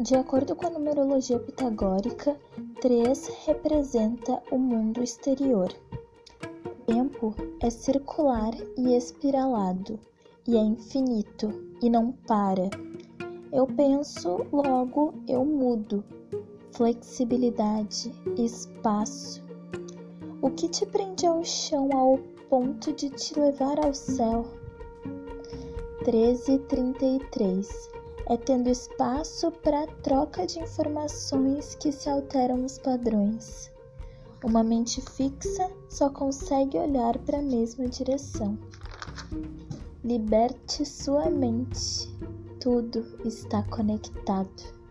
De acordo com a numerologia pitagórica, 3 representa o mundo exterior. O tempo é circular e espiralado, e é infinito e não para. Eu penso, logo eu mudo. Flexibilidade, espaço. O que te prende ao chão ao ponto de te levar ao céu? 1333 é tendo espaço para troca de informações que se alteram os padrões. Uma mente fixa só consegue olhar para a mesma direção. Liberte sua mente, tudo está conectado.